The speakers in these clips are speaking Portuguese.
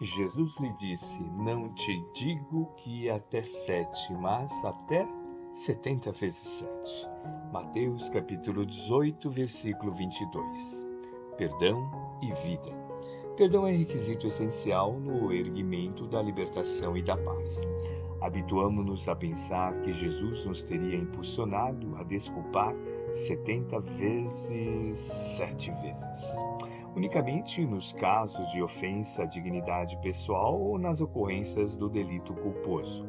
Jesus lhe disse: Não te digo que até sete, mas até setenta vezes sete. Mateus capítulo 18, versículo 22. Perdão e vida. Perdão é requisito essencial no erguimento da libertação e da paz. Habituamos-nos a pensar que Jesus nos teria impulsionado a desculpar setenta vezes sete vezes unicamente nos casos de ofensa à dignidade pessoal ou nas ocorrências do delito culposo.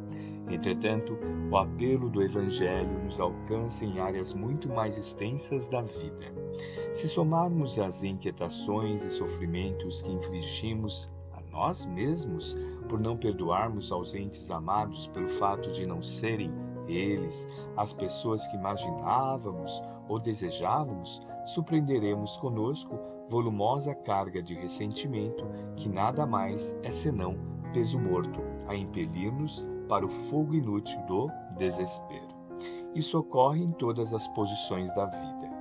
Entretanto, o apelo do Evangelho nos alcança em áreas muito mais extensas da vida. Se somarmos as inquietações e sofrimentos que infligimos a nós mesmos por não perdoarmos aos entes amados pelo fato de não serem eles as pessoas que imaginávamos ou desejávamos, surpreenderemos conosco volumosa carga de ressentimento que nada mais é senão peso morto a impelir-nos para o fogo inútil do desespero. Isso ocorre em todas as posições da vida.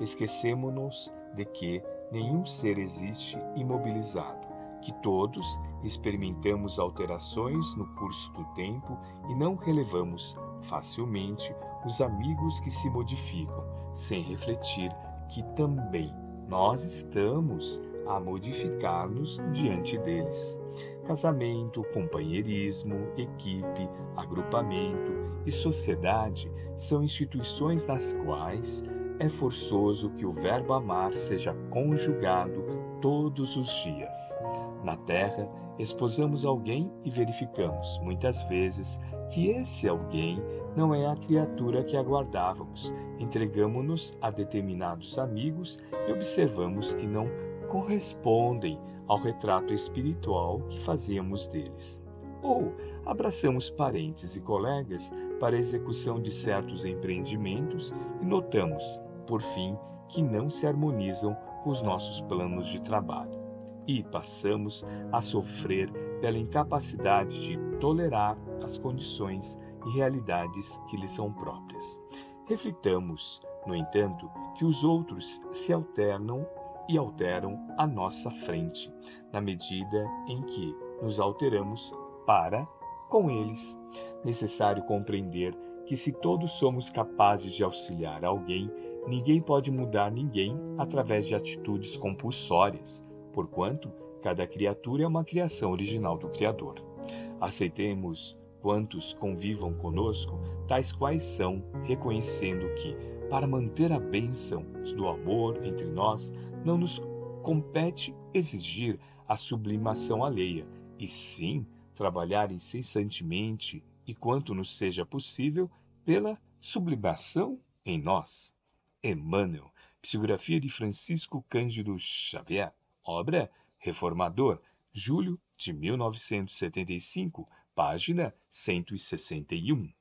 Esquecemos-nos de que nenhum ser existe imobilizado, que todos experimentamos alterações no curso do tempo e não relevamos facilmente os amigos que se modificam, sem refletir que também nós estamos a modificar-nos diante deles. Casamento, companheirismo, equipe, agrupamento e sociedade são instituições nas quais é forçoso que o verbo amar seja conjugado todos os dias. Na Terra, esposamos alguém e verificamos, muitas vezes, que esse alguém não é a criatura que aguardávamos. Entregamos-nos a determinados amigos e observamos que não correspondem ao retrato espiritual que fazíamos deles. Ou abraçamos parentes e colegas para a execução de certos empreendimentos e notamos, por fim, que não se harmonizam os nossos planos de trabalho. E passamos a sofrer pela incapacidade de tolerar as condições e realidades que lhes são próprias. Reflitamos, no entanto, que os outros se alternam e alteram à nossa frente, na medida em que nos alteramos para com eles. Necessário compreender que se todos somos capazes de auxiliar alguém, ninguém pode mudar ninguém através de atitudes compulsórias, porquanto cada criatura é uma criação original do Criador. Aceitemos quantos convivam conosco, tais quais são, reconhecendo que, para manter a bênção do amor entre nós, não nos compete exigir a sublimação alheia, e sim trabalhar incessantemente e quanto nos seja possível pela sublimação em nós. Emmanuel, psicografia de Francisco Cândido Xavier, obra Reformador, julho de 1975, página 161.